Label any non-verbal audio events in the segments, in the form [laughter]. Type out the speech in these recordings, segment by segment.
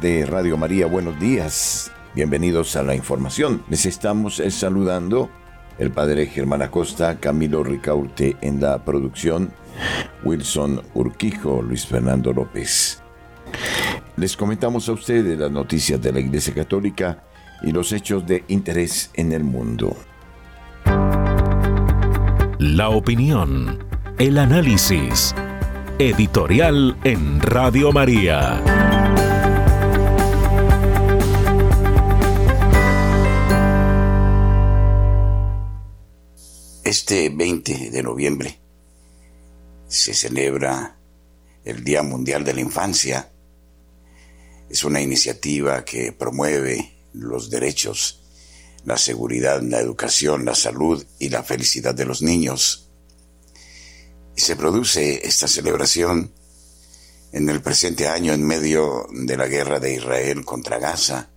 de Radio María, buenos días. Bienvenidos a la información. Les estamos eh, saludando el padre Germán Acosta, Camilo Ricaurte en la producción, Wilson Urquijo, Luis Fernando López. Les comentamos a ustedes las noticias de la Iglesia Católica y los hechos de interés en el mundo. La opinión, el análisis Editorial en Radio María. Este 20 de noviembre se celebra el Día Mundial de la Infancia. Es una iniciativa que promueve los derechos, la seguridad, la educación, la salud y la felicidad de los niños y se produce esta celebración en el presente año en medio de la guerra de Israel contra Gaza,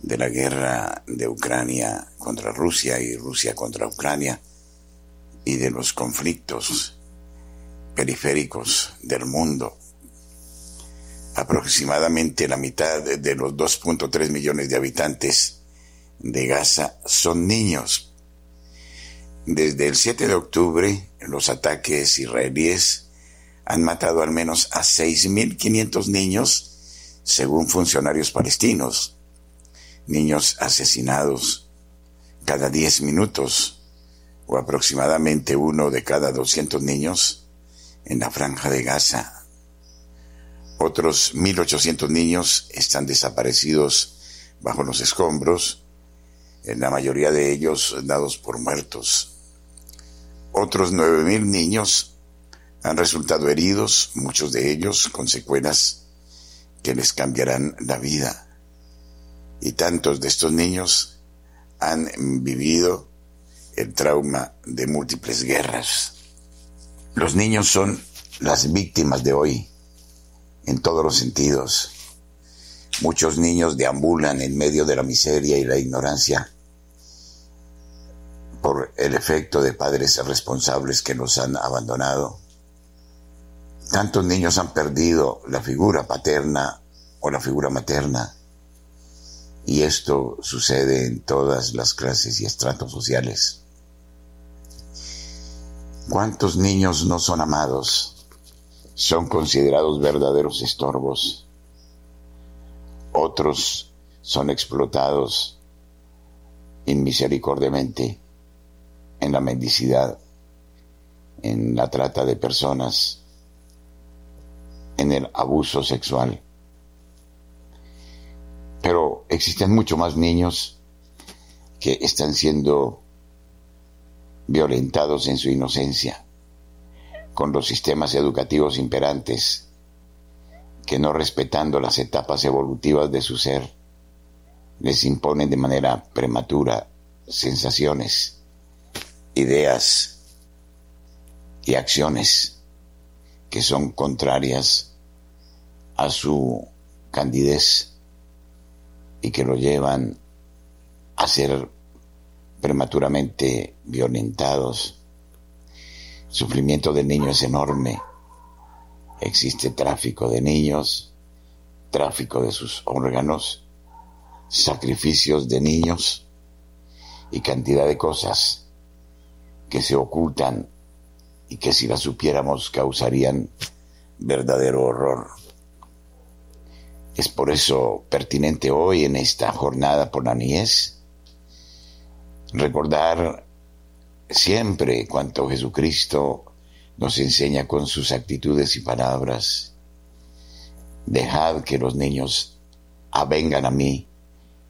de la guerra de Ucrania contra Rusia y Rusia contra Ucrania, y de los conflictos periféricos del mundo. Aproximadamente la mitad de los 2.3 millones de habitantes de Gaza son niños desde el 7 de octubre, los ataques israelíes han matado al menos a 6.500 niños, según funcionarios palestinos. Niños asesinados cada 10 minutos, o aproximadamente uno de cada 200 niños en la franja de Gaza. Otros 1.800 niños están desaparecidos bajo los escombros, en la mayoría de ellos dados por muertos. Otros 9.000 niños han resultado heridos, muchos de ellos con secuelas que les cambiarán la vida. Y tantos de estos niños han vivido el trauma de múltiples guerras. Los niños son las víctimas de hoy, en todos los sentidos. Muchos niños deambulan en medio de la miseria y la ignorancia por el efecto de padres responsables que nos han abandonado. Tantos niños han perdido la figura paterna o la figura materna. Y esto sucede en todas las clases y estratos sociales. ¿Cuántos niños no son amados? Son considerados verdaderos estorbos. Otros son explotados inmisericordiamente en la mendicidad, en la trata de personas, en el abuso sexual. Pero existen mucho más niños que están siendo violentados en su inocencia, con los sistemas educativos imperantes, que no respetando las etapas evolutivas de su ser, les imponen de manera prematura sensaciones ideas y acciones que son contrarias a su candidez y que lo llevan a ser prematuramente violentados. El sufrimiento del niño es enorme. Existe tráfico de niños, tráfico de sus órganos, sacrificios de niños y cantidad de cosas que se ocultan y que si las supiéramos causarían verdadero horror. Es por eso pertinente hoy en esta jornada por la niñez recordar siempre cuanto Jesucristo nos enseña con sus actitudes y palabras. Dejad que los niños avengan a mí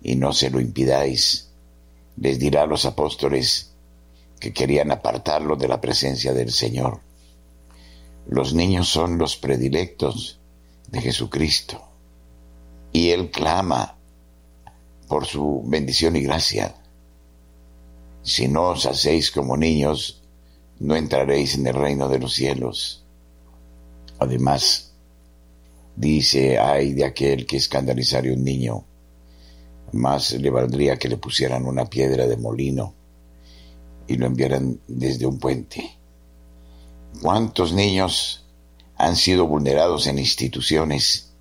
y no se lo impidáis. Les dirá a los apóstoles, que querían apartarlo de la presencia del Señor. Los niños son los predilectos de Jesucristo y Él clama por su bendición y gracia. Si no os hacéis como niños, no entraréis en el reino de los cielos. Además, dice, ay de aquel que escandalizara un niño, más le valdría que le pusieran una piedra de molino y lo enviaran desde un puente. ¿Cuántos niños han sido vulnerados en instituciones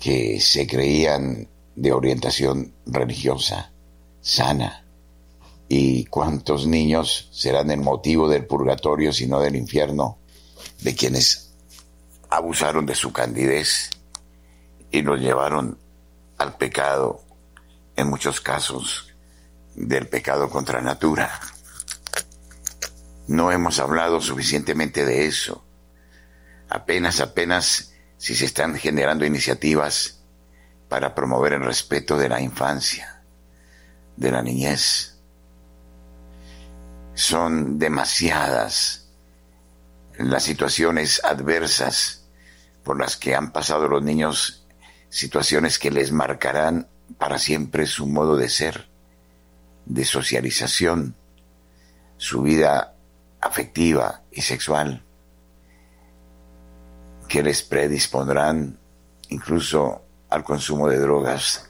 que se creían de orientación religiosa, sana. ¿Y cuántos niños serán el motivo del purgatorio, sino del infierno, de quienes abusaron de su candidez y nos llevaron al pecado, en muchos casos, del pecado contra natura? No hemos hablado suficientemente de eso. Apenas, apenas si se están generando iniciativas para promover el respeto de la infancia, de la niñez. Son demasiadas las situaciones adversas por las que han pasado los niños, situaciones que les marcarán para siempre su modo de ser, de socialización, su vida afectiva y sexual, que les predispondrán incluso al consumo de drogas.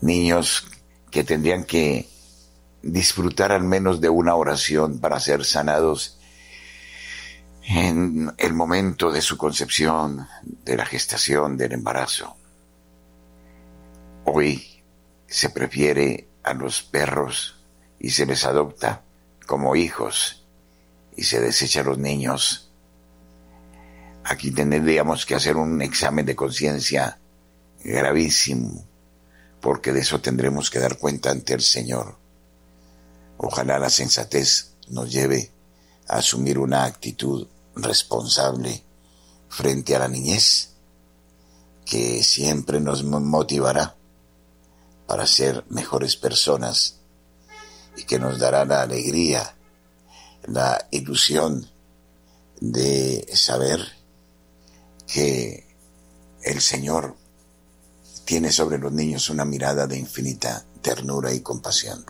Niños que tendrían que disfrutar al menos de una oración para ser sanados en el momento de su concepción, de la gestación, del embarazo. Hoy se prefiere a los perros y se les adopta como hijos y se desecha a los niños. Aquí tendríamos que hacer un examen de conciencia gravísimo, porque de eso tendremos que dar cuenta ante el Señor. Ojalá la sensatez nos lleve a asumir una actitud responsable frente a la niñez, que siempre nos motivará para ser mejores personas y que nos dará la alegría, la ilusión de saber que el Señor tiene sobre los niños una mirada de infinita ternura y compasión.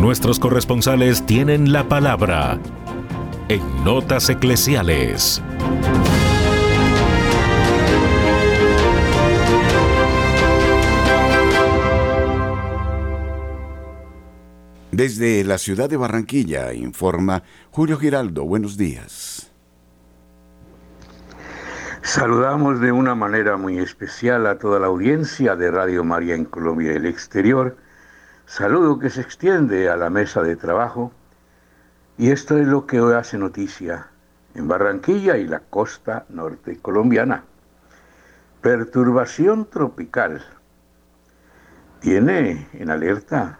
Nuestros corresponsales tienen la palabra en Notas Eclesiales. Desde la ciudad de Barranquilla informa Julio Giraldo. Buenos días. Saludamos de una manera muy especial a toda la audiencia de Radio María en Colombia y el exterior. Saludo que se extiende a la mesa de trabajo. Y esto es lo que hoy hace noticia en Barranquilla y la costa norte colombiana. Perturbación tropical. Tiene en alerta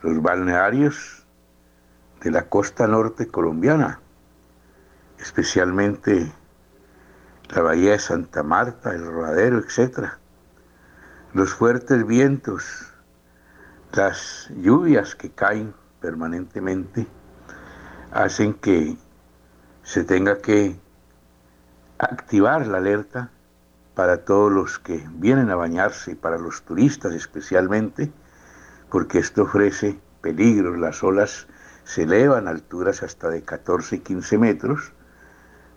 los balnearios de la costa norte colombiana, especialmente la bahía de Santa Marta, el Rodadero, etc. Los fuertes vientos, las lluvias que caen permanentemente, hacen que se tenga que activar la alerta para todos los que vienen a bañarse y para los turistas especialmente, porque esto ofrece peligros. Las olas se elevan a alturas hasta de 14 y 15 metros,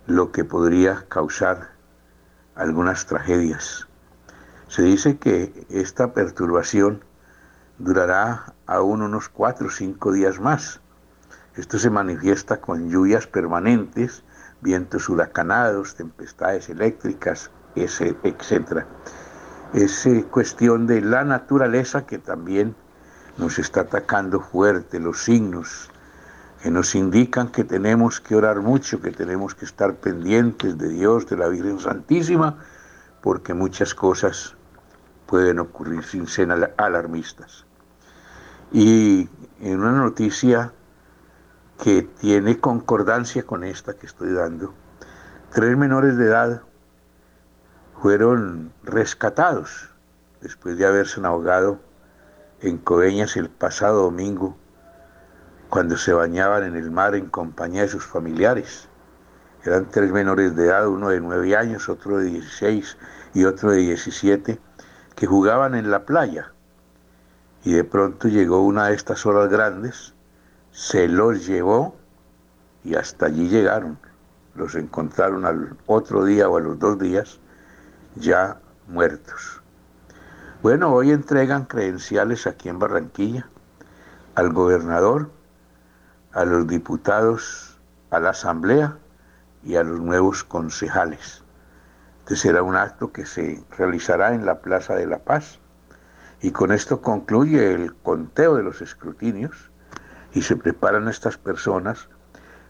lo que podría causar algunas tragedias. Se dice que esta perturbación durará aún unos 4 o 5 días más. Esto se manifiesta con lluvias permanentes, vientos huracanados, tempestades eléctricas, etc. Es eh, cuestión de la naturaleza que también nos está atacando fuerte los signos que nos indican que tenemos que orar mucho, que tenemos que estar pendientes de Dios, de la Virgen Santísima, porque muchas cosas pueden ocurrir sin ser alarmistas. Y en una noticia que tiene concordancia con esta que estoy dando, tres menores de edad fueron rescatados después de haberse ahogado en Coveñas el pasado domingo, cuando se bañaban en el mar en compañía de sus familiares. Eran tres menores de edad, uno de nueve años, otro de 16 y otro de 17, que jugaban en la playa. Y de pronto llegó una de estas olas grandes, se los llevó y hasta allí llegaron. Los encontraron al otro día o a los dos días ya muertos. Bueno, hoy entregan credenciales aquí en Barranquilla al gobernador, a los diputados, a la asamblea y a los nuevos concejales. Este será un acto que se realizará en la Plaza de la Paz y con esto concluye el conteo de los escrutinios y se preparan estas personas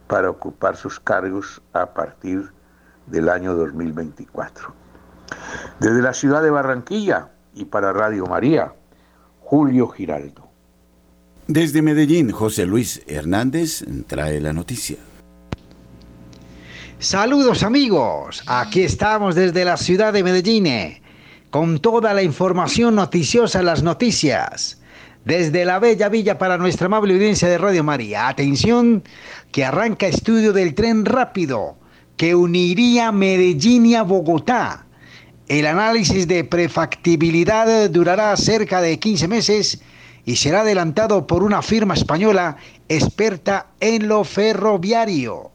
para ocupar sus cargos a partir del año 2024. Desde la ciudad de Barranquilla y para Radio María, Julio Giraldo. Desde Medellín, José Luis Hernández trae la noticia. Saludos amigos, aquí estamos desde la ciudad de Medellín con toda la información noticiosa, las noticias. Desde la bella villa para nuestra amable audiencia de Radio María. Atención, que arranca estudio del tren rápido que uniría Medellín a Bogotá. El análisis de prefactibilidad durará cerca de 15 meses y será adelantado por una firma española experta en lo ferroviario.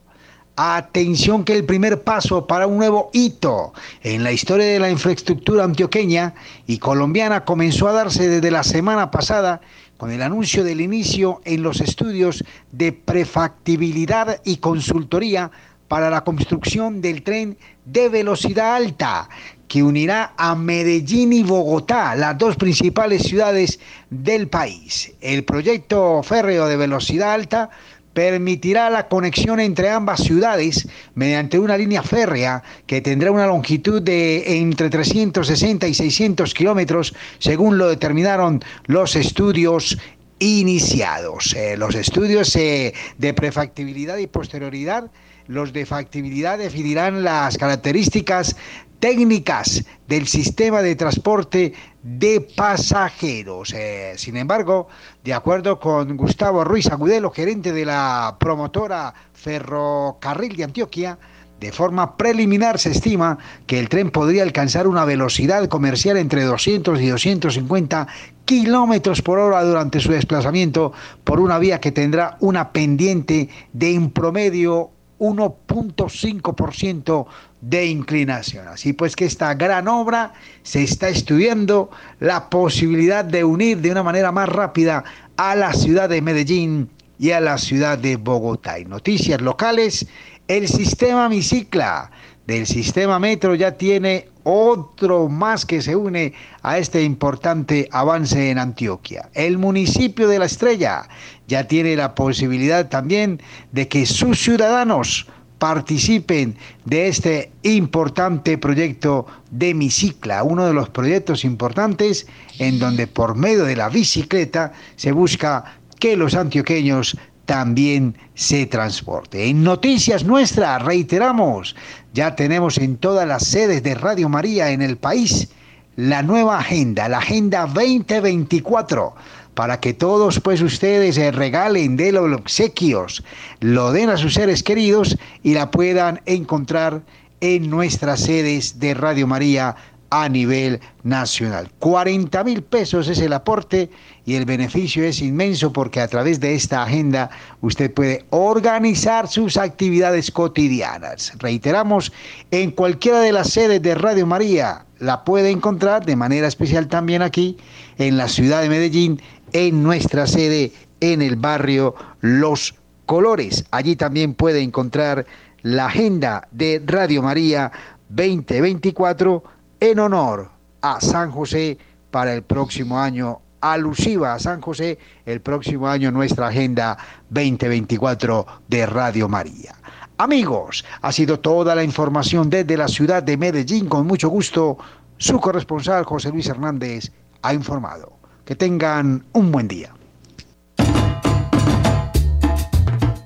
Atención que el primer paso para un nuevo hito en la historia de la infraestructura antioqueña y colombiana comenzó a darse desde la semana pasada con el anuncio del inicio en los estudios de prefactibilidad y consultoría para la construcción del tren de velocidad alta que unirá a Medellín y Bogotá, las dos principales ciudades del país. El proyecto férreo de velocidad alta permitirá la conexión entre ambas ciudades mediante una línea férrea que tendrá una longitud de entre 360 y 600 kilómetros, según lo determinaron los estudios iniciados. Eh, los estudios eh, de prefactibilidad y posterioridad, los de factibilidad definirán las características técnicas del sistema de transporte de pasajeros. Eh, sin embargo, de acuerdo con Gustavo Ruiz Agudelo, gerente de la promotora Ferrocarril de Antioquia, de forma preliminar se estima que el tren podría alcanzar una velocidad comercial entre 200 y 250 kilómetros por hora durante su desplazamiento por una vía que tendrá una pendiente de en promedio 1.5% de inclinación. Así pues que esta gran obra se está estudiando la posibilidad de unir de una manera más rápida a la ciudad de Medellín y a la ciudad de Bogotá. Y noticias locales, el sistema Micicla del sistema Metro ya tiene otro más que se une a este importante avance en Antioquia. El municipio de La Estrella ya tiene la posibilidad también de que sus ciudadanos participen de este importante proyecto de Micicla, uno de los proyectos importantes en donde por medio de la bicicleta se busca que los antioqueños también se transporte. En noticias nuestras, reiteramos, ya tenemos en todas las sedes de Radio María en el país la nueva agenda, la Agenda 2024 para que todos pues ustedes se regalen de los obsequios, lo den a sus seres queridos y la puedan encontrar en nuestras sedes de Radio María a nivel nacional. 40 mil pesos es el aporte y el beneficio es inmenso porque a través de esta agenda usted puede organizar sus actividades cotidianas. Reiteramos, en cualquiera de las sedes de Radio María la puede encontrar de manera especial también aquí en la ciudad de Medellín, en nuestra sede en el barrio Los Colores. Allí también puede encontrar la agenda de Radio María 2024 en honor a San José para el próximo año, alusiva a San José, el próximo año nuestra Agenda 2024 de Radio María. Amigos, ha sido toda la información desde la ciudad de Medellín. Con mucho gusto, su corresponsal José Luis Hernández ha informado. Que tengan un buen día.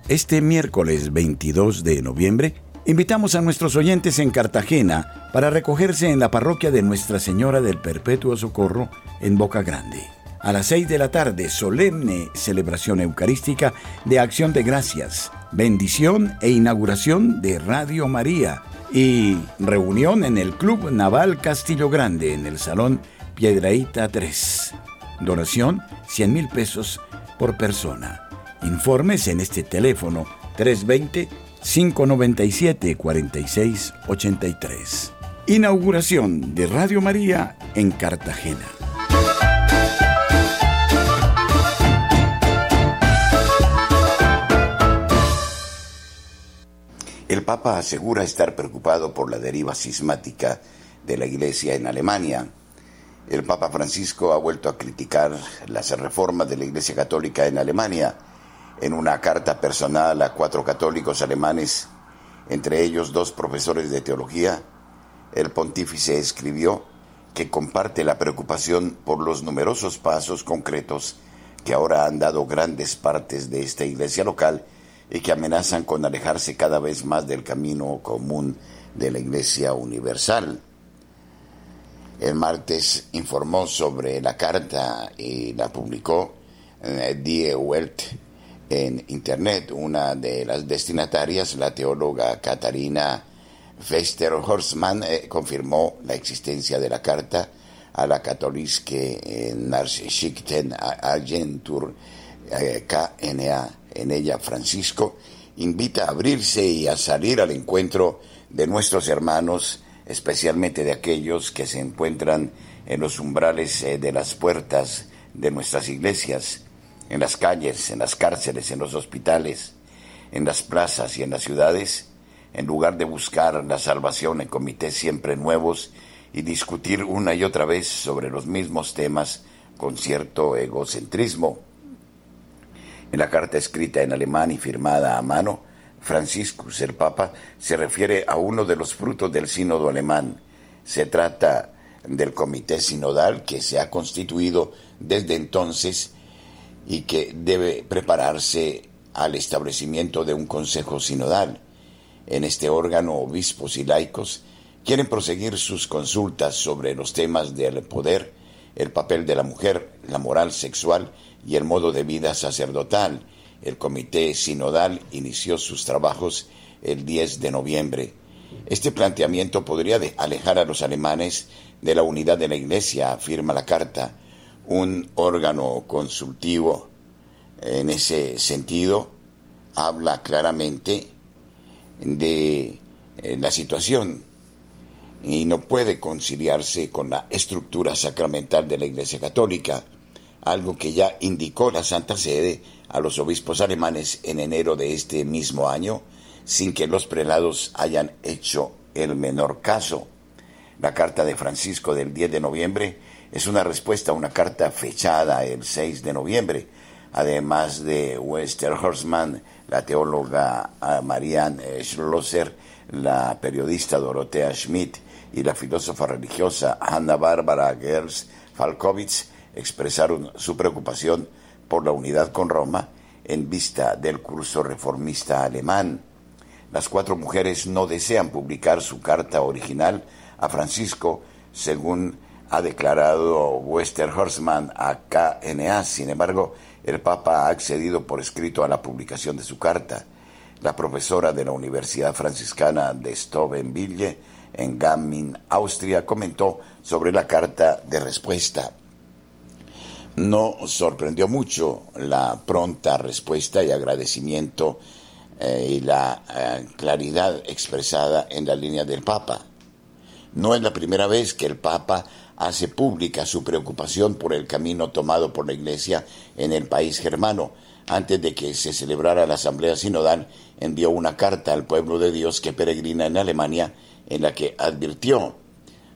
Este miércoles 22 de noviembre Invitamos a nuestros oyentes en Cartagena para recogerse en la parroquia de Nuestra Señora del Perpetuo Socorro en Boca Grande. A las 6 de la tarde, solemne celebración eucarística de acción de gracias, bendición e inauguración de Radio María y reunión en el Club Naval Castillo Grande en el Salón Piedraíta 3. Donación 100 mil pesos por persona. Informes en este teléfono 320 597-4683. Inauguración de Radio María en Cartagena. El Papa asegura estar preocupado por la deriva cismática de la Iglesia en Alemania. El Papa Francisco ha vuelto a criticar las reformas de la Iglesia Católica en Alemania. En una carta personal a cuatro católicos alemanes, entre ellos dos profesores de teología, el pontífice escribió que comparte la preocupación por los numerosos pasos concretos que ahora han dado grandes partes de esta iglesia local y que amenazan con alejarse cada vez más del camino común de la Iglesia Universal. El martes informó sobre la carta y la publicó eh, Die Welt en Internet. Una de las destinatarias, la teóloga Katarina Fester-Horstmann, eh, confirmó la existencia de la carta a la Katholiske Nachrichten Agentur eh, KNA en ella Francisco invita a abrirse y a salir al encuentro de nuestros hermanos, especialmente de aquellos que se encuentran en los umbrales eh, de las puertas de nuestras iglesias, en las calles, en las cárceles, en los hospitales, en las plazas y en las ciudades, en lugar de buscar la salvación en comités siempre nuevos y discutir una y otra vez sobre los mismos temas con cierto egocentrismo. En la carta escrita en alemán y firmada a mano, Franciscus, el Papa, se refiere a uno de los frutos del sínodo alemán. Se trata del comité sinodal que se ha constituido desde entonces y que debe prepararse al establecimiento de un consejo sinodal. En este órgano, obispos y laicos quieren proseguir sus consultas sobre los temas del poder, el papel de la mujer, la moral sexual y el modo de vida sacerdotal. El comité sinodal inició sus trabajos el 10 de noviembre. Este planteamiento podría alejar a los alemanes de la unidad de la Iglesia, afirma la carta. Un órgano consultivo en ese sentido habla claramente de eh, la situación y no puede conciliarse con la estructura sacramental de la Iglesia Católica algo que ya indicó la Santa Sede a los obispos alemanes en enero de este mismo año, sin que los prelados hayan hecho el menor caso. La carta de Francisco del 10 de noviembre es una respuesta a una carta fechada el 6 de noviembre, además de Westerhorstmann, la teóloga ah, Marianne Schlosser, la periodista Dorothea Schmidt y la filósofa religiosa Hanna Barbara Gers Falkowitz expresaron su preocupación por la unidad con Roma en vista del curso reformista alemán. Las cuatro mujeres no desean publicar su carta original a Francisco, según ha declarado Westerhorstmann a KNA. Sin embargo, el Papa ha accedido por escrito a la publicación de su carta. La profesora de la Universidad Franciscana de Stovenville, en Gammin, Austria, comentó sobre la carta de respuesta no sorprendió mucho la pronta respuesta y agradecimiento eh, y la eh, claridad expresada en la línea del Papa. No es la primera vez que el Papa hace pública su preocupación por el camino tomado por la Iglesia en el país germano. Antes de que se celebrara la Asamblea Sinodal, envió una carta al pueblo de Dios que peregrina en Alemania en la que advirtió,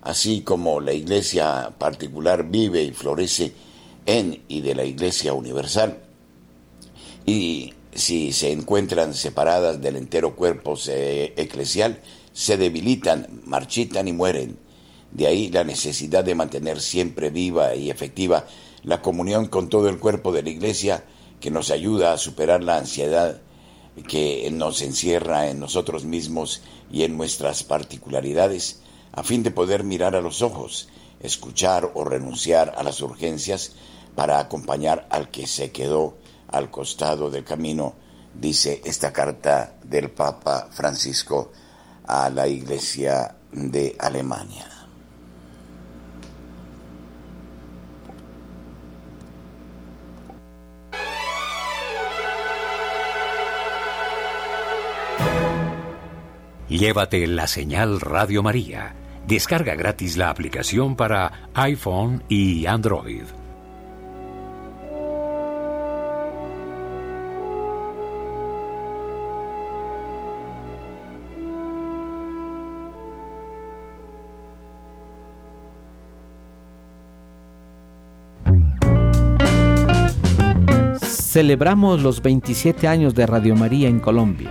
así como la Iglesia particular vive y florece en y de la Iglesia Universal. Y si se encuentran separadas del entero cuerpo eclesial, se debilitan, marchitan y mueren. De ahí la necesidad de mantener siempre viva y efectiva la comunión con todo el cuerpo de la Iglesia que nos ayuda a superar la ansiedad que nos encierra en nosotros mismos y en nuestras particularidades, a fin de poder mirar a los ojos, escuchar o renunciar a las urgencias para acompañar al que se quedó al costado del camino, dice esta carta del Papa Francisco a la Iglesia de Alemania. Llévate la señal Radio María. Descarga gratis la aplicación para iPhone y Android. Celebramos los 27 años de Radio María en Colombia.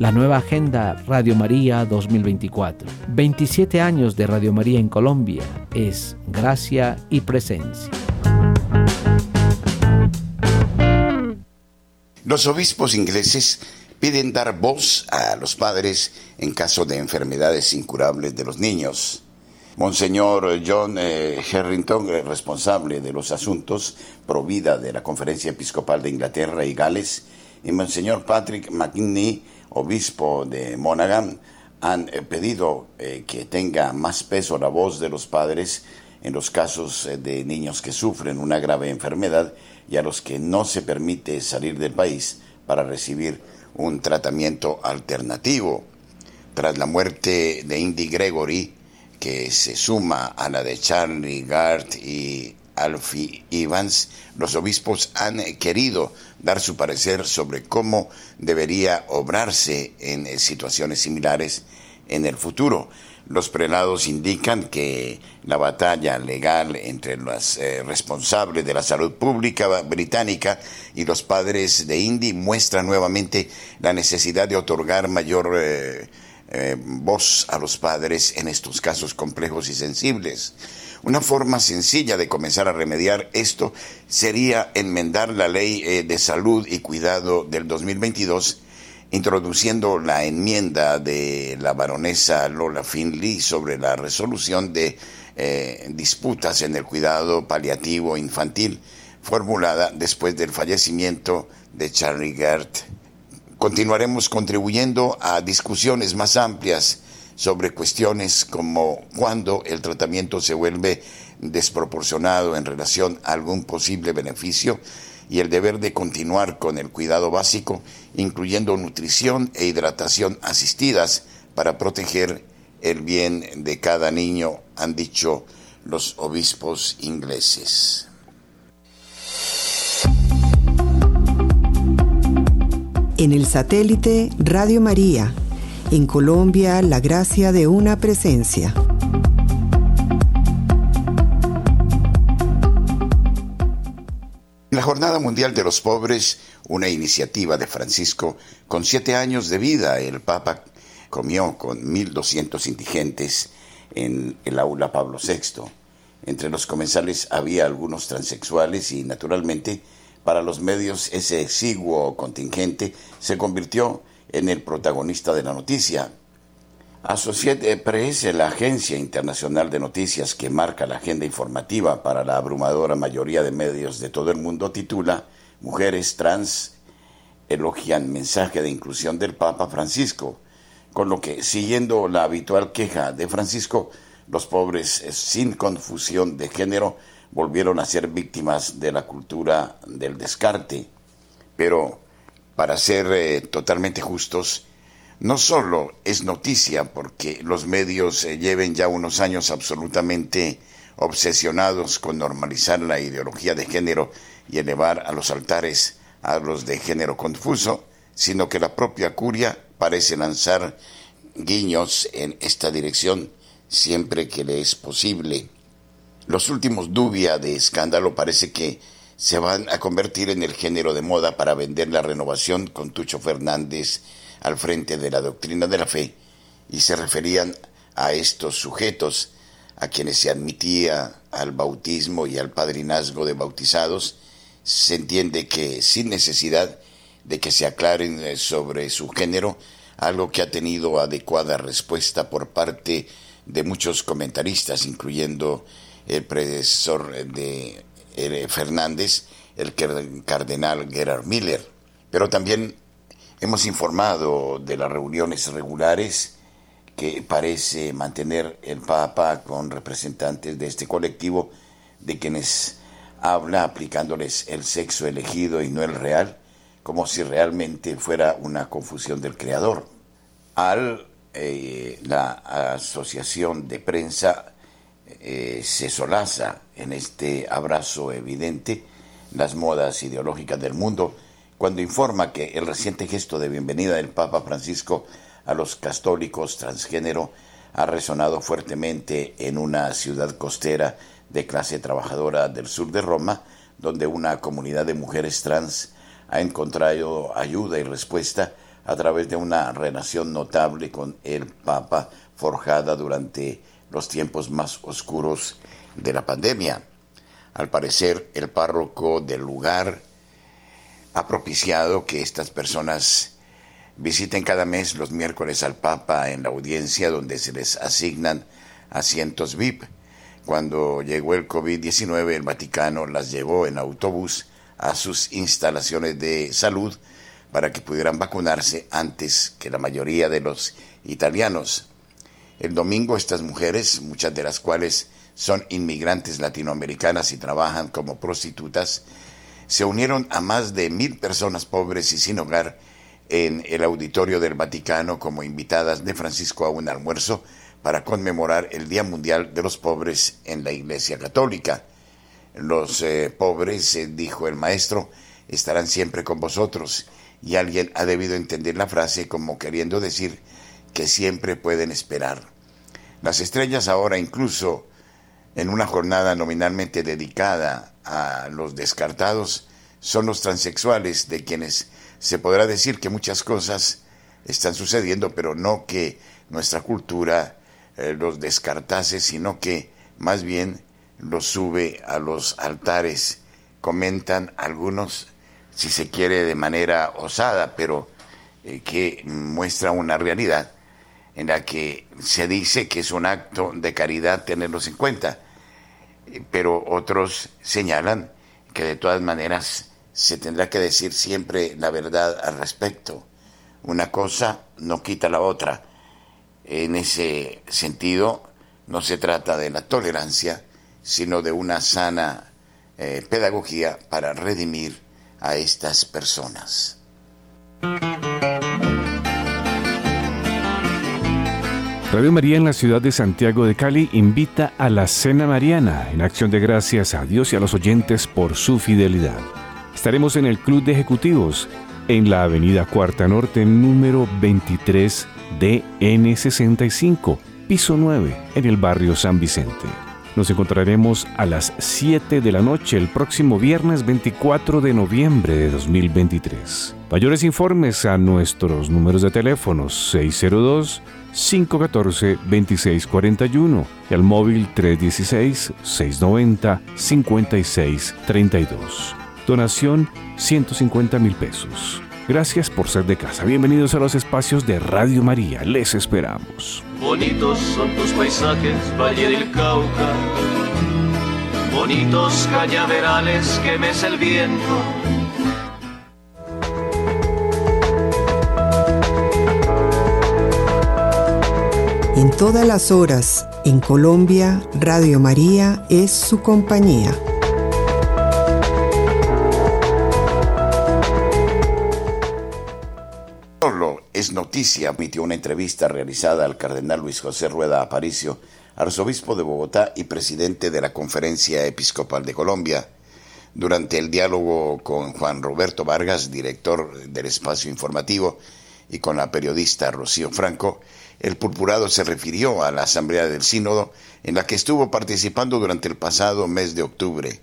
La nueva agenda Radio María 2024. 27 años de Radio María en Colombia es gracia y presencia. Los obispos ingleses piden dar voz a los padres en caso de enfermedades incurables de los niños. Monseñor John eh, Harrington, responsable de los asuntos provida de la Conferencia Episcopal de Inglaterra y Gales, y Monseñor Patrick McKinney, obispo de Monaghan, han eh, pedido eh, que tenga más peso la voz de los padres en los casos de niños que sufren una grave enfermedad y a los que no se permite salir del país para recibir un tratamiento alternativo. Tras la muerte de Indy Gregory, que se suma a la de Charlie Gart y Alfie Evans, los obispos han querido dar su parecer sobre cómo debería obrarse en situaciones similares en el futuro. Los prelados indican que la batalla legal entre los eh, responsables de la salud pública británica y los padres de Indy muestra nuevamente la necesidad de otorgar mayor eh, eh, voz a los padres en estos casos complejos y sensibles. Una forma sencilla de comenzar a remediar esto sería enmendar la ley de salud y cuidado del 2022 introduciendo la enmienda de la baronesa Lola Finley sobre la resolución de eh, disputas en el cuidado paliativo infantil formulada después del fallecimiento de Charlie Gert. Continuaremos contribuyendo a discusiones más amplias sobre cuestiones como cuándo el tratamiento se vuelve desproporcionado en relación a algún posible beneficio y el deber de continuar con el cuidado básico, incluyendo nutrición e hidratación asistidas para proteger el bien de cada niño, han dicho los obispos ingleses. En el satélite Radio María, en Colombia, la gracia de una presencia. La Jornada Mundial de los Pobres, una iniciativa de Francisco, con siete años de vida, el Papa comió con 1.200 indigentes en el aula Pablo VI. Entre los comensales había algunos transexuales y, naturalmente, para los medios ese exiguo contingente se convirtió en el protagonista de la noticia, Associated Press, la agencia internacional de noticias que marca la agenda informativa para la abrumadora mayoría de medios de todo el mundo, titula Mujeres trans elogian mensaje de inclusión del Papa Francisco, con lo que, siguiendo la habitual queja de Francisco, los pobres eh, sin confusión de género volvieron a ser víctimas de la cultura del descarte. Pero, para ser eh, totalmente justos, no solo es noticia porque los medios eh, lleven ya unos años absolutamente obsesionados con normalizar la ideología de género y elevar a los altares a los de género confuso, sino que la propia curia parece lanzar guiños en esta dirección siempre que le es posible. Los últimos dubia de escándalo parece que se van a convertir en el género de moda para vender la renovación con Tucho Fernández al frente de la doctrina de la fe y se referían a estos sujetos a quienes se admitía al bautismo y al padrinazgo de bautizados, se entiende que sin necesidad de que se aclaren eh, sobre su género, algo que ha tenido adecuada respuesta por parte de muchos comentaristas, incluyendo el predecesor de eh, Fernández, el cardenal Gerard Miller. Pero también Hemos informado de las reuniones regulares que parece mantener el Papa con representantes de este colectivo, de quienes habla aplicándoles el sexo elegido y no el real, como si realmente fuera una confusión del Creador. al eh, la asociación de prensa eh, se solaza en este abrazo evidente las modas ideológicas del mundo cuando informa que el reciente gesto de bienvenida del Papa Francisco a los católicos transgénero ha resonado fuertemente en una ciudad costera de clase trabajadora del sur de Roma, donde una comunidad de mujeres trans ha encontrado ayuda y respuesta a través de una relación notable con el Papa forjada durante los tiempos más oscuros de la pandemia. Al parecer, el párroco del lugar ha propiciado que estas personas visiten cada mes los miércoles al Papa en la audiencia donde se les asignan asientos VIP. Cuando llegó el COVID-19, el Vaticano las llevó en autobús a sus instalaciones de salud para que pudieran vacunarse antes que la mayoría de los italianos. El domingo estas mujeres, muchas de las cuales son inmigrantes latinoamericanas y trabajan como prostitutas, se unieron a más de mil personas pobres y sin hogar en el auditorio del Vaticano como invitadas de Francisco a un almuerzo para conmemorar el Día Mundial de los Pobres en la Iglesia Católica. Los eh, pobres, eh, dijo el maestro, estarán siempre con vosotros y alguien ha debido entender la frase como queriendo decir que siempre pueden esperar. Las estrellas ahora incluso en una jornada nominalmente dedicada a los descartados son los transexuales de quienes se podrá decir que muchas cosas están sucediendo, pero no que nuestra cultura eh, los descartase, sino que más bien los sube a los altares. Comentan algunos si se quiere, de manera osada, pero eh, que muestra una realidad en la que se dice que es un acto de caridad tenerlos en cuenta, pero otros señalan que de todas maneras se tendrá que decir siempre la verdad al respecto. Una cosa no quita la otra. En ese sentido, no se trata de la tolerancia, sino de una sana eh, pedagogía para redimir a estas personas. Radio María en la ciudad de Santiago de Cali invita a la Cena Mariana en acción de gracias a Dios y a los oyentes por su fidelidad. Estaremos en el Club de Ejecutivos en la Avenida Cuarta Norte número 23 DN65, piso 9, en el barrio San Vicente. Nos encontraremos a las 7 de la noche el próximo viernes 24 de noviembre de 2023. Mayores informes a nuestros números de teléfonos 602-514-2641 y al móvil 316-690-5632. Donación 150 mil pesos. Gracias por ser de casa. Bienvenidos a los espacios de Radio María. Les esperamos. Bonitos son tus paisajes, Valle del Cauca. Bonitos cañaverales que mece el viento. En todas las horas, en Colombia, Radio María es su compañía. es noticia, emitió una entrevista realizada al cardenal Luis José Rueda Aparicio, arzobispo de Bogotá y presidente de la Conferencia Episcopal de Colombia. Durante el diálogo con Juan Roberto Vargas, director del espacio informativo, y con la periodista Rocío Franco, el purpurado se refirió a la Asamblea del Sínodo en la que estuvo participando durante el pasado mes de octubre.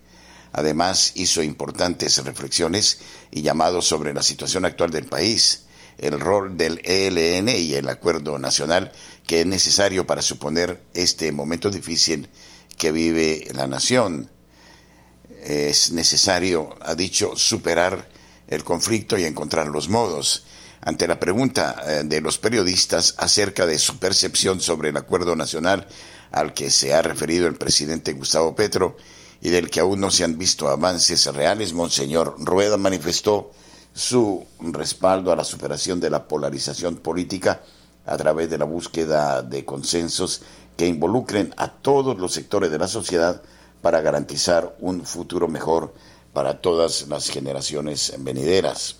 Además, hizo importantes reflexiones y llamados sobre la situación actual del país el rol del ELN y el acuerdo nacional que es necesario para suponer este momento difícil que vive la nación. Es necesario, ha dicho, superar el conflicto y encontrar los modos. Ante la pregunta eh, de los periodistas acerca de su percepción sobre el acuerdo nacional al que se ha referido el presidente Gustavo Petro y del que aún no se han visto avances reales, Monseñor Rueda manifestó su respaldo a la superación de la polarización política a través de la búsqueda de consensos que involucren a todos los sectores de la sociedad para garantizar un futuro mejor para todas las generaciones venideras.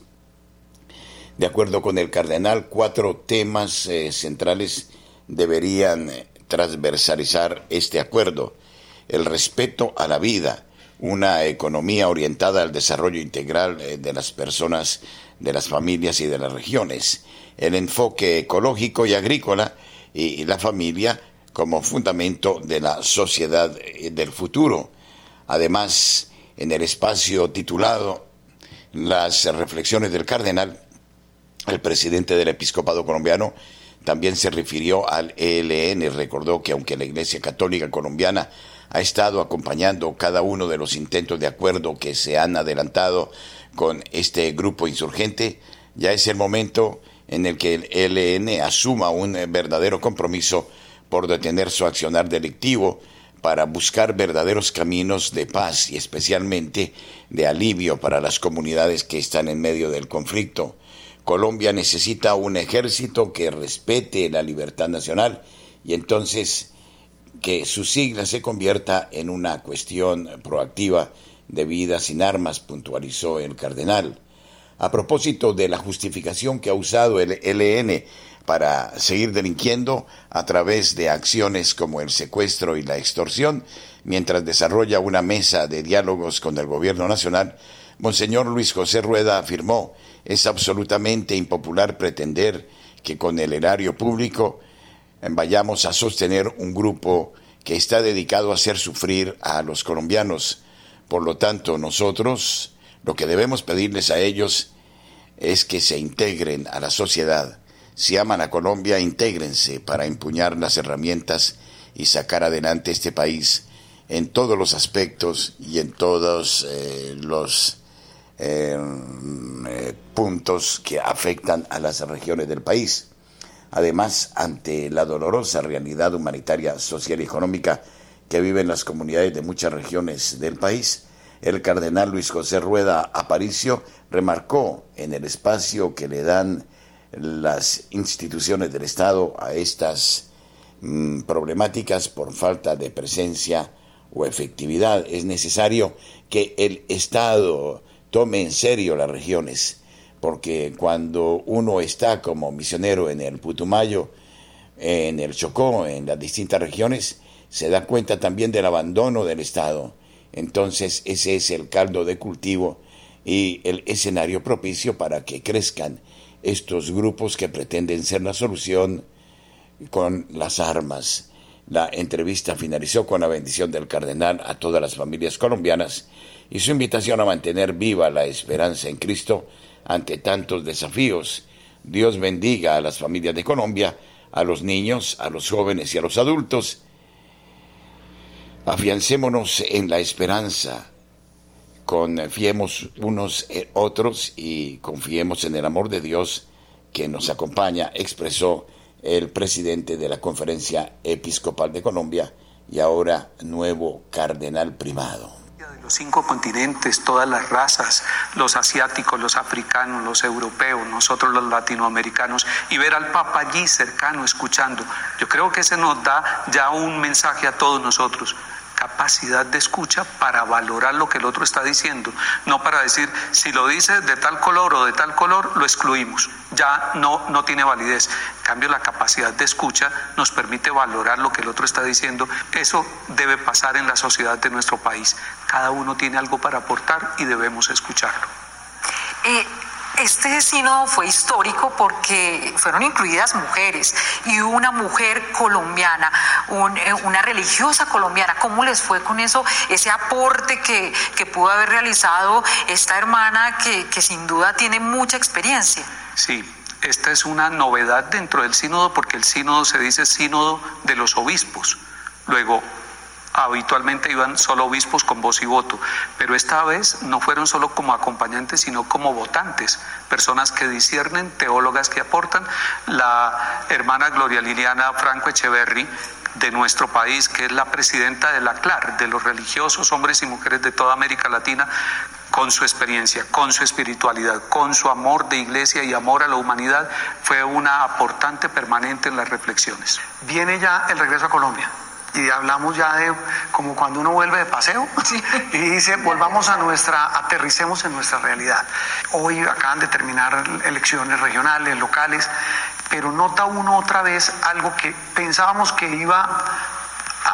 De acuerdo con el cardenal, cuatro temas eh, centrales deberían eh, transversalizar este acuerdo. El respeto a la vida, una economía orientada al desarrollo integral eh, de las personas, de las familias y de las regiones, el enfoque ecológico y agrícola y la familia como fundamento de la sociedad del futuro. Además, en el espacio titulado Las reflexiones del cardenal, el presidente del episcopado colombiano también se refirió al ELN, recordó que aunque la Iglesia Católica colombiana ha estado acompañando cada uno de los intentos de acuerdo que se han adelantado con este grupo insurgente, ya es el momento en el que el ELN asuma un verdadero compromiso por detener su accionar delictivo para buscar verdaderos caminos de paz y especialmente de alivio para las comunidades que están en medio del conflicto. Colombia necesita un ejército que respete la libertad nacional y entonces que su sigla se convierta en una cuestión proactiva de vida sin armas, puntualizó el cardenal. A propósito de la justificación que ha usado el LN para seguir delinquiendo a través de acciones como el secuestro y la extorsión, mientras desarrolla una mesa de diálogos con el gobierno nacional, Monseñor Luis José Rueda afirmó es absolutamente impopular pretender que con el erario público eh, vayamos a sostener un grupo que está dedicado a hacer sufrir a los colombianos. Por lo tanto, nosotros lo que debemos pedirles a ellos es que se integren a la sociedad. Si aman a Colombia, intégrense para empuñar las herramientas y sacar adelante este país en todos los aspectos y en todos eh, los eh, puntos que afectan a las regiones del país. Además, ante la dolorosa realidad humanitaria, social y económica que viven las comunidades de muchas regiones del país, el cardenal Luis José Rueda Aparicio remarcó en el espacio que le dan las instituciones del Estado a estas mm, problemáticas por falta de presencia o efectividad. Es necesario que el Estado tome en serio las regiones, porque cuando uno está como misionero en el Putumayo, en el Chocó, en las distintas regiones, se da cuenta también del abandono del Estado. Entonces ese es el caldo de cultivo y el escenario propicio para que crezcan estos grupos que pretenden ser la solución con las armas. La entrevista finalizó con la bendición del cardenal a todas las familias colombianas y su invitación a mantener viva la esperanza en Cristo ante tantos desafíos. Dios bendiga a las familias de Colombia, a los niños, a los jóvenes y a los adultos. Afiancémonos en la esperanza, confiemos unos en otros y confiemos en el amor de Dios que nos acompaña, expresó el presidente de la Conferencia Episcopal de Colombia y ahora nuevo cardenal primado los cinco continentes, todas las razas, los asiáticos, los africanos, los europeos, nosotros los latinoamericanos, y ver al Papa allí cercano, escuchando. Yo creo que ese nos da ya un mensaje a todos nosotros capacidad de escucha para valorar lo que el otro está diciendo, no para decir si lo dice de tal color o de tal color, lo excluimos, ya no, no tiene validez. En cambio, la capacidad de escucha nos permite valorar lo que el otro está diciendo. Eso debe pasar en la sociedad de nuestro país. Cada uno tiene algo para aportar y debemos escucharlo. Eh, este sínodo fue histórico porque fueron incluidas mujeres y una mujer colombiana, eh, una religiosa colombiana. ¿Cómo les fue con eso, ese aporte que, pudo haber realizado esta hermana que, que sin duda tiene mucha experiencia? Sí, esta es una novedad dentro del sínodo porque el sínodo se dice sínodo de los obispos. Luego, habitualmente iban solo obispos con voz y voto, pero esta vez no fueron solo como acompañantes, sino como votantes, personas que disciernen, teólogas que aportan. La hermana Gloria Liliana Franco Echeverry de nuestro país, que es la presidenta de la CLAR, de los religiosos, hombres y mujeres de toda América Latina, con su experiencia, con su espiritualidad, con su amor de iglesia y amor a la humanidad, fue una aportante permanente en las reflexiones. Viene ya el regreso a Colombia y hablamos ya de como cuando uno vuelve de paseo [laughs] y dice, volvamos a nuestra, aterricemos en nuestra realidad. Hoy acaban de terminar elecciones regionales, locales, pero nota uno otra vez algo que pensábamos que iba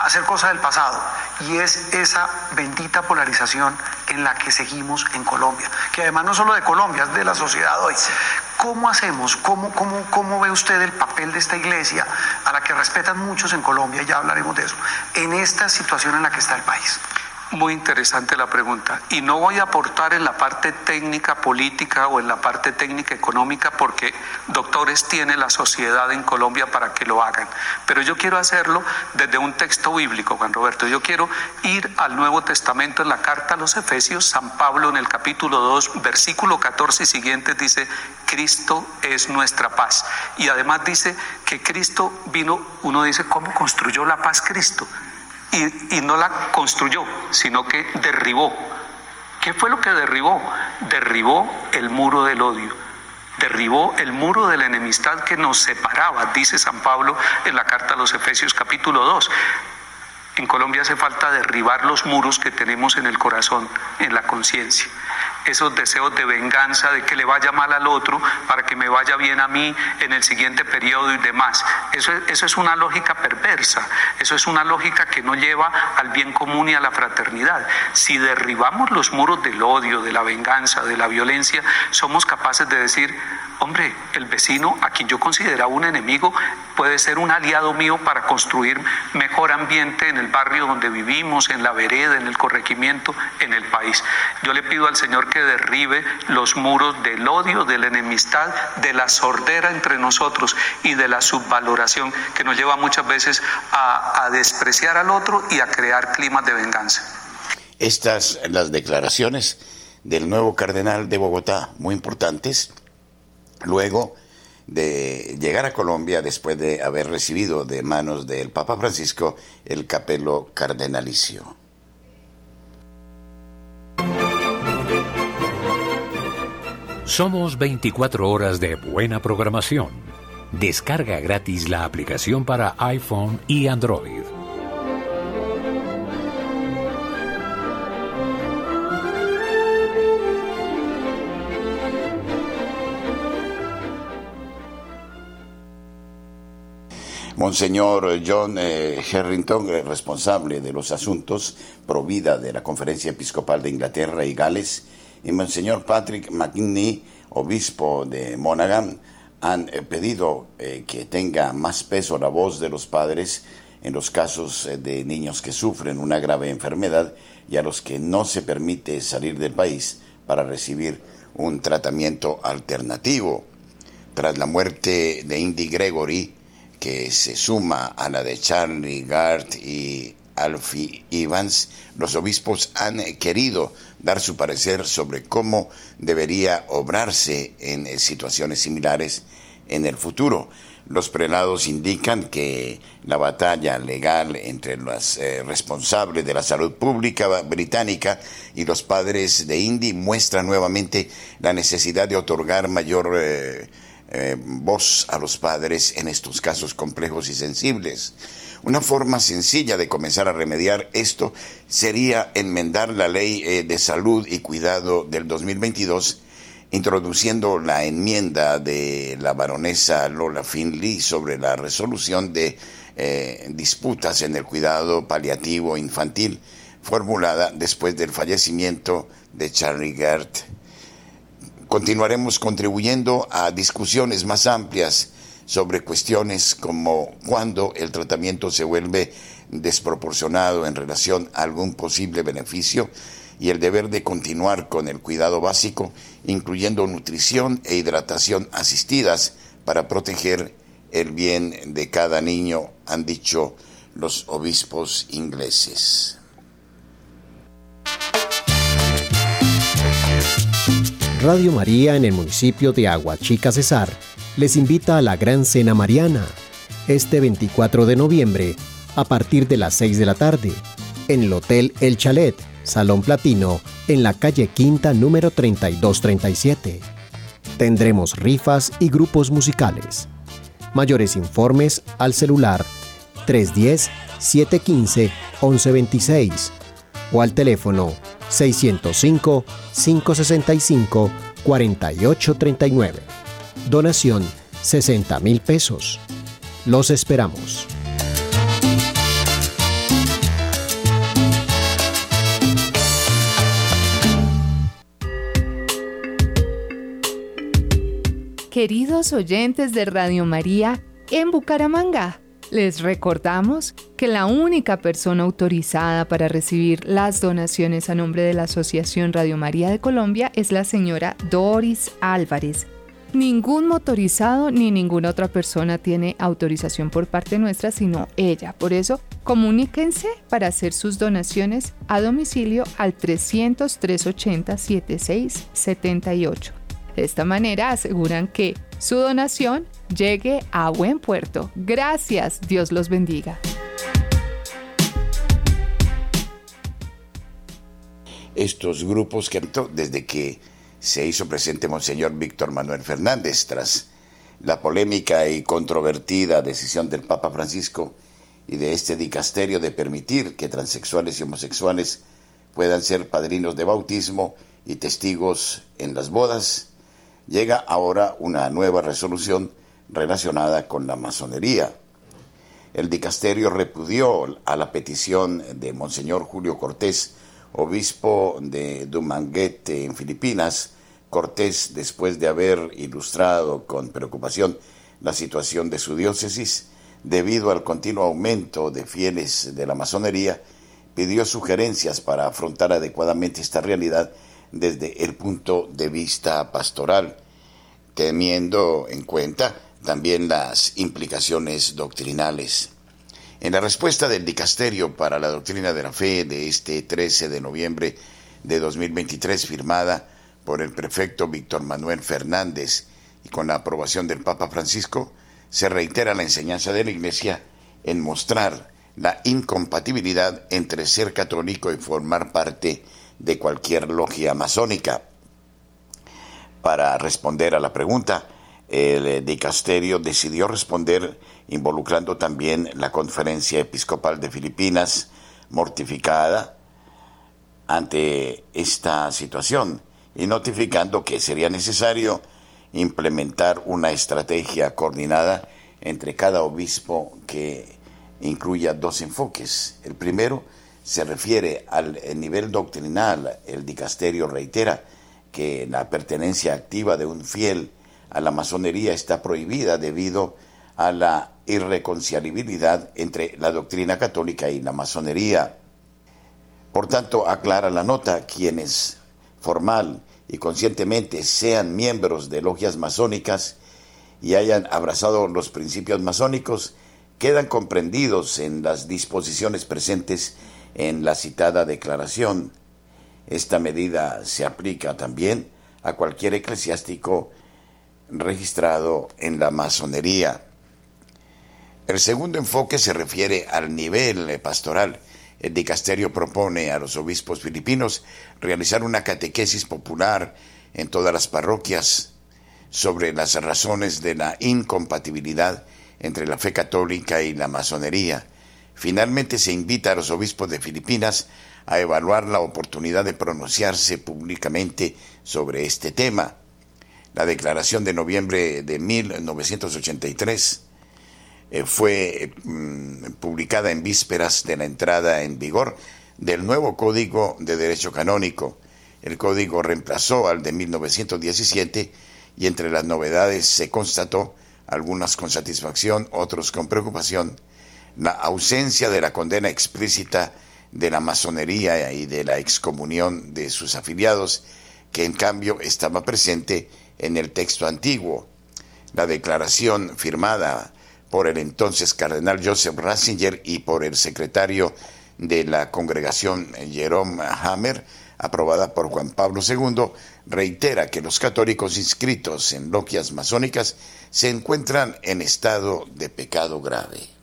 hacer cosas del pasado y es esa bendita polarización en la que seguimos en Colombia, que además no solo de Colombia, es de la sociedad hoy. ¿Cómo hacemos? ¿Cómo, cómo, cómo ve usted el papel de esta iglesia, a la que respetan muchos en Colombia, ya hablaremos de eso, en esta situación en la que está el país? Muy interesante la pregunta. Y no voy a aportar en la parte técnica política o en la parte técnica económica porque doctores tiene la sociedad en Colombia para que lo hagan. Pero yo quiero hacerlo desde un texto bíblico, Juan Roberto. Yo quiero ir al Nuevo Testamento en la carta a los Efesios. San Pablo en el capítulo 2, versículo 14 y siguiente dice, Cristo es nuestra paz. Y además dice que Cristo vino, uno dice, ¿cómo construyó la paz Cristo? Y, no la construyó, sino que derribó. ¿Qué fue lo que derribó? Derribó el muro del odio, derribó el muro de la enemistad que nos separaba, dice San Pablo en la carta a los Efesios capítulo 2. En Colombia hace falta derribar los muros que tenemos en el corazón, en la conciencia esos deseos de venganza, de que le vaya mal al otro para que me vaya bien a mí en el siguiente periodo y demás. Eso, eso es una lógica perversa, eso es una lógica que no lleva al bien común y a la fraternidad. Si derribamos los muros del odio, de la venganza, de la violencia, somos capaces de decir, hombre, el vecino a quien yo consideraba un enemigo puede ser un aliado mío para construir mejor ambiente en el barrio donde vivimos, en la vereda, en el corregimiento, en el país. Yo le pido al Señor que derribe los muros del odio, de la enemistad, de la sordera entre nosotros y de la subvaloración que nos lleva muchas veces a, a despreciar al otro y a crear climas de venganza. Estas las declaraciones del nuevo cardenal de Bogotá, muy importantes, luego de llegar a Colombia después de haber recibido de manos del Papa Francisco el capelo cardenalicio. Somos 24 horas de buena programación. Descarga gratis la aplicación para iPhone y Android. Monseñor John eh, Harrington, responsable de los asuntos provida de la Conferencia Episcopal de Inglaterra y Gales, y Monseñor Patrick McKinney, obispo de Monaghan, han eh, pedido eh, que tenga más peso la voz de los padres en los casos eh, de niños que sufren una grave enfermedad y a los que no se permite salir del país para recibir un tratamiento alternativo. Tras la muerte de Indy Gregory, que se suma a la de Charlie Gart y Alfie Evans, los obispos han querido dar su parecer sobre cómo debería obrarse en situaciones similares en el futuro. Los prelados indican que la batalla legal entre los eh, responsables de la salud pública británica y los padres de Indy muestra nuevamente la necesidad de otorgar mayor eh, eh, voz a los padres en estos casos complejos y sensibles. Una forma sencilla de comenzar a remediar esto sería enmendar la ley eh, de salud y cuidado del 2022 introduciendo la enmienda de la baronesa Lola Finley sobre la resolución de eh, disputas en el cuidado paliativo infantil formulada después del fallecimiento de Charlie Gert. Continuaremos contribuyendo a discusiones más amplias sobre cuestiones como cuándo el tratamiento se vuelve desproporcionado en relación a algún posible beneficio y el deber de continuar con el cuidado básico, incluyendo nutrición e hidratación asistidas para proteger el bien de cada niño, han dicho los obispos ingleses. Radio María en el municipio de Aguachica Cesar les invita a la Gran Cena Mariana este 24 de noviembre a partir de las 6 de la tarde en el Hotel El Chalet, Salón Platino, en la calle Quinta número 3237. Tendremos rifas y grupos musicales. Mayores informes al celular 310 715-1126 o al teléfono 605-565-4839. Donación 60 mil pesos. Los esperamos. Queridos oyentes de Radio María en Bucaramanga, les recordamos que la única persona autorizada para recibir las donaciones a nombre de la Asociación Radio María de Colombia es la señora Doris Álvarez. Ningún motorizado ni ninguna otra persona tiene autorización por parte nuestra, sino ella. Por eso, comuníquense para hacer sus donaciones a domicilio al 300 380 7678. De esta manera aseguran que su donación llegue a buen puerto. Gracias, Dios los bendiga. Estos grupos que desde que se hizo presente Monseñor Víctor Manuel Fernández tras la polémica y controvertida decisión del Papa Francisco y de este dicasterio de permitir que transexuales y homosexuales puedan ser padrinos de bautismo y testigos en las bodas, llega ahora una nueva resolución relacionada con la masonería. El dicasterio repudió a la petición de Monseñor Julio Cortés, obispo de Dumanguete en Filipinas. Cortés, después de haber ilustrado con preocupación la situación de su diócesis, debido al continuo aumento de fieles de la masonería, pidió sugerencias para afrontar adecuadamente esta realidad desde el punto de vista pastoral, teniendo en cuenta también las implicaciones doctrinales. En la respuesta del Dicasterio para la Doctrina de la Fe de este 13 de noviembre de 2023, firmada por el prefecto Víctor Manuel Fernández y con la aprobación del Papa Francisco, se reitera la enseñanza de la Iglesia en mostrar la incompatibilidad entre ser católico y formar parte de cualquier logia masónica. Para responder a la pregunta, el eh, dicasterio decidió responder involucrando también la Conferencia Episcopal de Filipinas, mortificada ante esta situación y notificando que sería necesario implementar una estrategia coordinada entre cada obispo que incluya dos enfoques. El primero se refiere al nivel doctrinal. El dicasterio reitera que la pertenencia activa de un fiel a la masonería está prohibida debido a la irreconciliabilidad entre la doctrina católica y la masonería. Por tanto, aclara la nota, quienes formal y conscientemente sean miembros de logias masónicas y hayan abrazado los principios masónicos, quedan comprendidos en las disposiciones presentes en la citada declaración. Esta medida se aplica también a cualquier eclesiástico registrado en la masonería. El segundo enfoque se refiere al nivel pastoral. El dicasterio propone a los obispos filipinos realizar una catequesis popular en todas las parroquias sobre las razones de la incompatibilidad entre la fe católica y la masonería. Finalmente se invita a los obispos de Filipinas a evaluar la oportunidad de pronunciarse públicamente sobre este tema la declaración de noviembre de 1983 eh, fue mm, publicada en vísperas de la entrada en vigor del nuevo Código de Derecho Canónico. El código reemplazó al de 1917 y entre las novedades se constató, algunas con satisfacción, otros con preocupación, la ausencia de la condena explícita de la masonería y de la excomunión de sus afiliados, que en cambio estaba presente en el texto antiguo. La declaración firmada por el entonces cardenal Joseph Ratzinger y por el secretario de la congregación Jerome Hammer, aprobada por Juan Pablo II, reitera que los católicos inscritos en logias masónicas se encuentran en estado de pecado grave.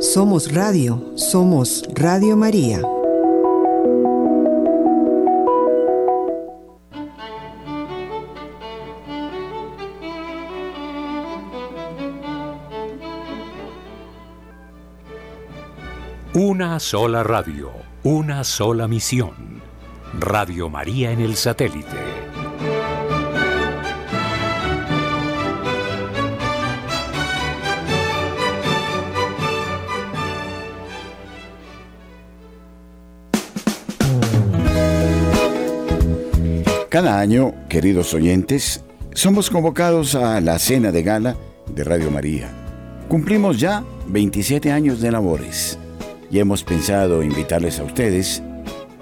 Somos Radio, somos Radio María. Una sola radio, una sola misión. Radio María en el satélite. Cada año, queridos oyentes, somos convocados a la cena de gala de Radio María. Cumplimos ya 27 años de labores y hemos pensado invitarles a ustedes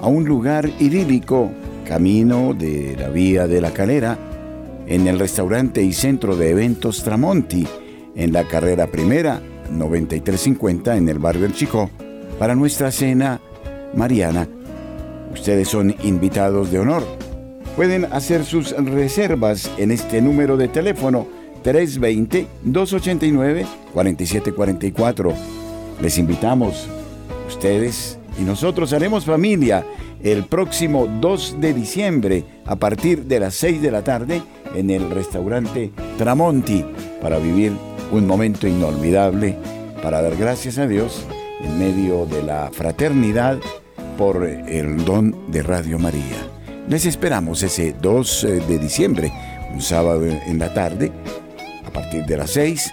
a un lugar idílico, camino de la Vía de la Calera, en el restaurante y centro de eventos Tramonti, en la carrera primera 9350 en el barrio El Chico, para nuestra cena mariana. Ustedes son invitados de honor. Pueden hacer sus reservas en este número de teléfono 320-289-4744. Les invitamos Ustedes y nosotros haremos familia el próximo 2 de diciembre a partir de las 6 de la tarde en el restaurante Tramonti para vivir un momento inolvidable, para dar gracias a Dios en medio de la fraternidad por el don de Radio María. Les esperamos ese 2 eh, de diciembre, un sábado en la tarde, a partir de las 6,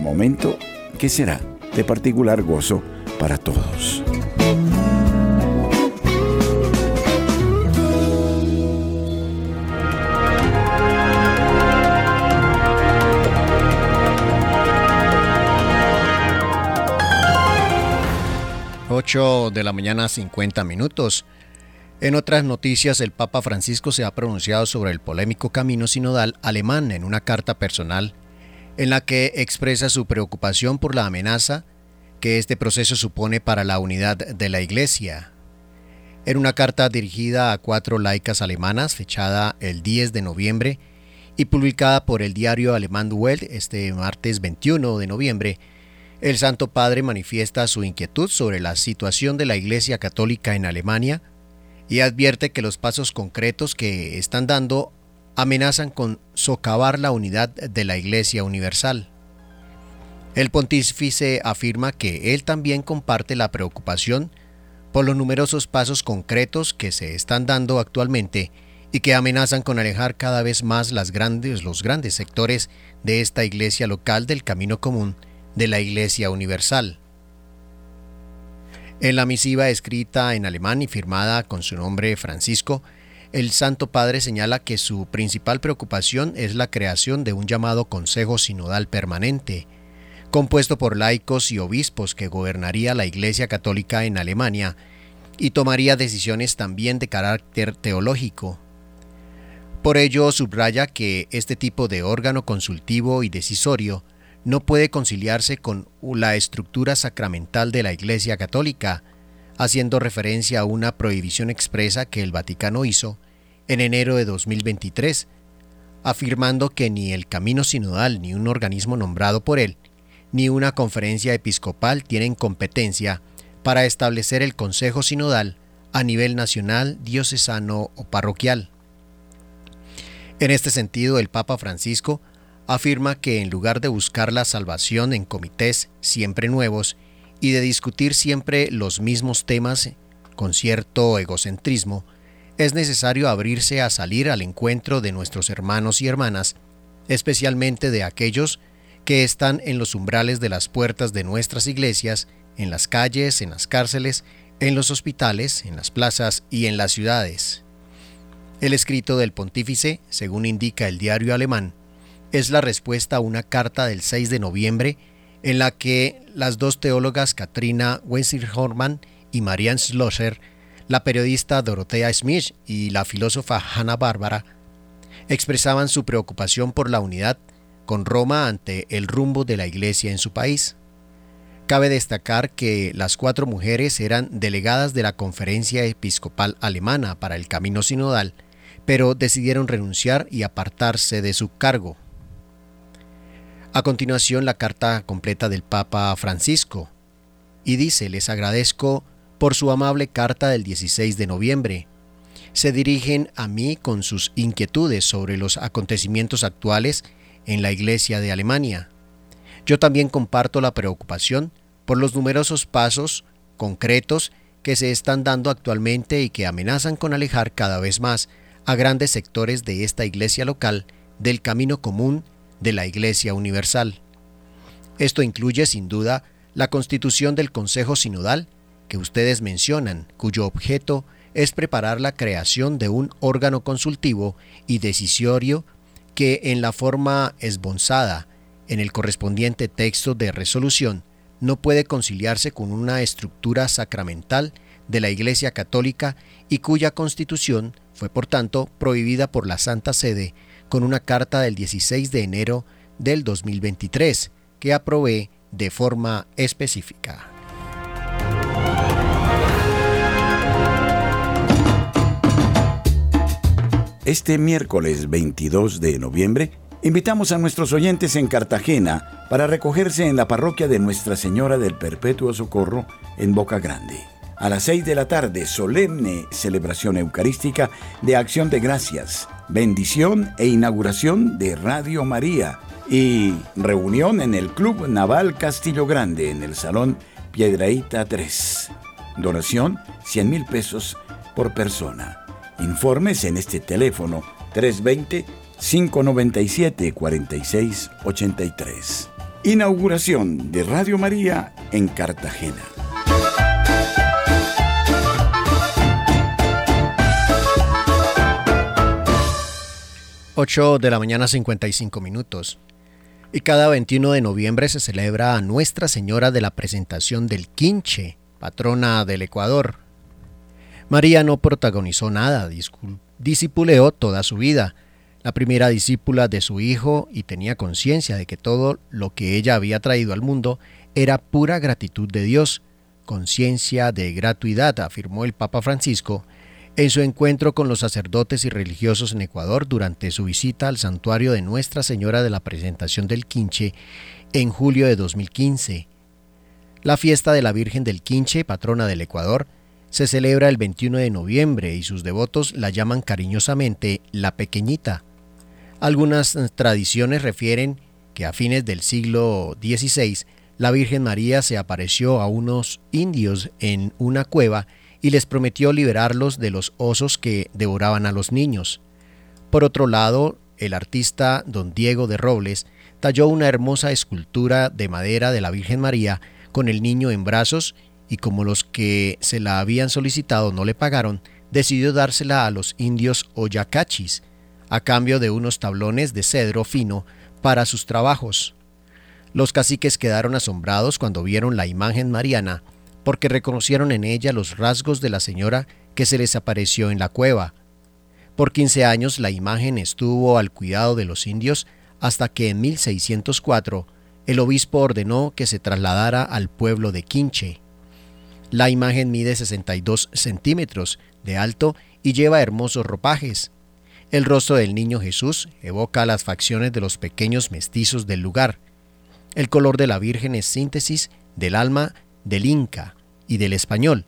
momento que será de particular gozo para todos. De la mañana 50 minutos. En otras noticias, el Papa Francisco se ha pronunciado sobre el polémico camino sinodal alemán en una carta personal en la que expresa su preocupación por la amenaza que este proceso supone para la unidad de la Iglesia. En una carta dirigida a cuatro laicas alemanas, fechada el 10 de noviembre y publicada por el diario alemán Welt este martes 21 de noviembre, el Santo Padre manifiesta su inquietud sobre la situación de la Iglesia Católica en Alemania y advierte que los pasos concretos que están dando amenazan con socavar la unidad de la Iglesia Universal. El pontífice afirma que él también comparte la preocupación por los numerosos pasos concretos que se están dando actualmente y que amenazan con alejar cada vez más los grandes sectores de esta iglesia local del camino común de la Iglesia Universal. En la misiva escrita en alemán y firmada con su nombre Francisco, el Santo Padre señala que su principal preocupación es la creación de un llamado Consejo Sinodal Permanente, compuesto por laicos y obispos que gobernaría la Iglesia Católica en Alemania y tomaría decisiones también de carácter teológico. Por ello subraya que este tipo de órgano consultivo y decisorio no puede conciliarse con la estructura sacramental de la Iglesia Católica, haciendo referencia a una prohibición expresa que el Vaticano hizo en enero de 2023, afirmando que ni el camino sinodal ni un organismo nombrado por él ni una conferencia episcopal tienen competencia para establecer el Consejo Sinodal a nivel nacional, diocesano o parroquial. En este sentido, el Papa Francisco afirma que en lugar de buscar la salvación en comités siempre nuevos y de discutir siempre los mismos temas con cierto egocentrismo, es necesario abrirse a salir al encuentro de nuestros hermanos y hermanas, especialmente de aquellos que están en los umbrales de las puertas de nuestras iglesias, en las calles, en las cárceles, en los hospitales, en las plazas y en las ciudades. El escrito del pontífice, según indica el diario alemán, es la respuesta a una carta del 6 de noviembre en la que las dos teólogas Katrina Wenzel-Hormann y Marianne Schlosser, la periodista Dorothea Smith y la filósofa Hanna Barbara, expresaban su preocupación por la unidad con Roma ante el rumbo de la Iglesia en su país. Cabe destacar que las cuatro mujeres eran delegadas de la Conferencia Episcopal Alemana para el Camino Sinodal, pero decidieron renunciar y apartarse de su cargo. A continuación la carta completa del Papa Francisco, y dice, les agradezco por su amable carta del 16 de noviembre. Se dirigen a mí con sus inquietudes sobre los acontecimientos actuales en la Iglesia de Alemania. Yo también comparto la preocupación por los numerosos pasos concretos que se están dando actualmente y que amenazan con alejar cada vez más a grandes sectores de esta iglesia local del camino común de la Iglesia Universal. Esto incluye sin duda la constitución del Consejo Sinodal que ustedes mencionan, cuyo objeto es preparar la creación de un órgano consultivo y decisorio que en la forma esbozada en el correspondiente texto de resolución no puede conciliarse con una estructura sacramental de la Iglesia Católica y cuya constitución fue por tanto prohibida por la Santa Sede con una carta del 16 de enero del 2023 que aprobé de forma específica. Este miércoles 22 de noviembre invitamos a nuestros oyentes en Cartagena para recogerse en la parroquia de Nuestra Señora del Perpetuo Socorro en Boca Grande. A las 6 de la tarde, solemne celebración eucarística de acción de gracias, bendición e inauguración de Radio María y reunión en el Club Naval Castillo Grande en el Salón Piedraíta 3. Donación 100 mil pesos por persona. Informes en este teléfono 320-597-4683. Inauguración de Radio María en Cartagena. Ocho de la mañana 55 minutos. Y cada 21 de noviembre se celebra a Nuestra Señora de la Presentación del Quinche, patrona del Ecuador, María no protagonizó nada, disipuleó toda su vida, la primera discípula de su hijo y tenía conciencia de que todo lo que ella había traído al mundo era pura gratitud de Dios, conciencia de gratuidad, afirmó el Papa Francisco en su encuentro con los sacerdotes y religiosos en Ecuador durante su visita al santuario de Nuestra Señora de la Presentación del Quinche en julio de 2015. La fiesta de la Virgen del Quinche, patrona del Ecuador, se celebra el 21 de noviembre y sus devotos la llaman cariñosamente la pequeñita. Algunas tradiciones refieren que a fines del siglo XVI la Virgen María se apareció a unos indios en una cueva y les prometió liberarlos de los osos que devoraban a los niños. Por otro lado, el artista don Diego de Robles talló una hermosa escultura de madera de la Virgen María con el niño en brazos y como los que se la habían solicitado no le pagaron, decidió dársela a los indios oyacachis, a cambio de unos tablones de cedro fino para sus trabajos. Los caciques quedaron asombrados cuando vieron la imagen mariana, porque reconocieron en ella los rasgos de la señora que se les apareció en la cueva. Por quince años la imagen estuvo al cuidado de los indios hasta que en 1604 el obispo ordenó que se trasladara al pueblo de Quinche. La imagen mide 62 centímetros de alto y lleva hermosos ropajes. El rostro del niño Jesús evoca las facciones de los pequeños mestizos del lugar. El color de la Virgen es síntesis del alma del Inca y del español.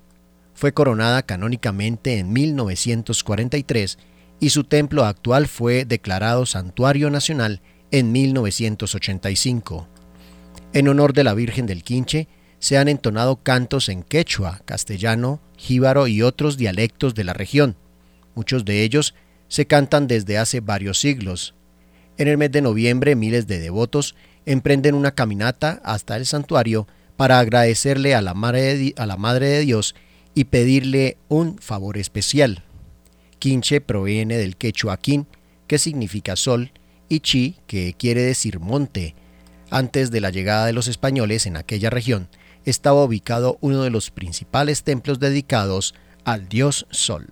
Fue coronada canónicamente en 1943 y su templo actual fue declarado Santuario Nacional en 1985. En honor de la Virgen del Quinche, se han entonado cantos en quechua, castellano, jíbaro y otros dialectos de la región. Muchos de ellos se cantan desde hace varios siglos. En el mes de noviembre miles de devotos emprenden una caminata hasta el santuario para agradecerle a la Madre de, a la Madre de Dios y pedirle un favor especial. Quinche proviene del quechua quin, que significa sol, y chi, que quiere decir monte. Antes de la llegada de los españoles en aquella región, estaba ubicado uno de los principales templos dedicados al dios Sol.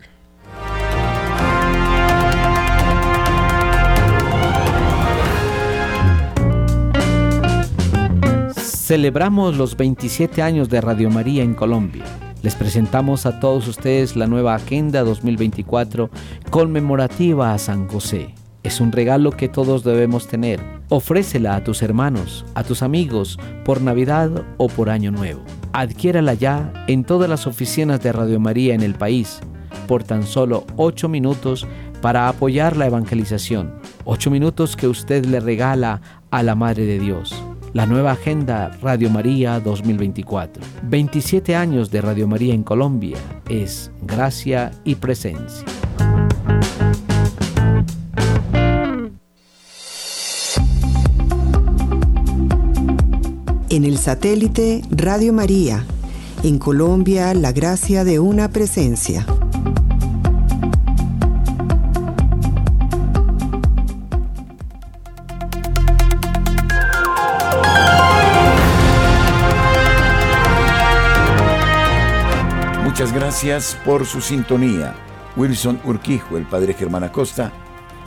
Celebramos los 27 años de Radio María en Colombia. Les presentamos a todos ustedes la nueva Agenda 2024 conmemorativa a San José. Es un regalo que todos debemos tener. Ofrécela a tus hermanos, a tus amigos, por Navidad o por Año Nuevo. Adquiérala ya en todas las oficinas de Radio María en el país, por tan solo 8 minutos para apoyar la evangelización. 8 minutos que usted le regala a la Madre de Dios. la nueva agenda Radio María 2024. 27 años de Radio María en Colombia es gracia y presencia. En el satélite Radio María, en Colombia, la gracia de una presencia. Muchas gracias por su sintonía. Wilson Urquijo, el padre Germán Acosta,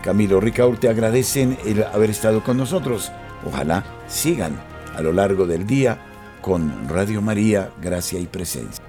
Camilo Ricaurte agradecen el haber estado con nosotros. Ojalá sigan a lo largo del día con Radio María, Gracia y Presencia.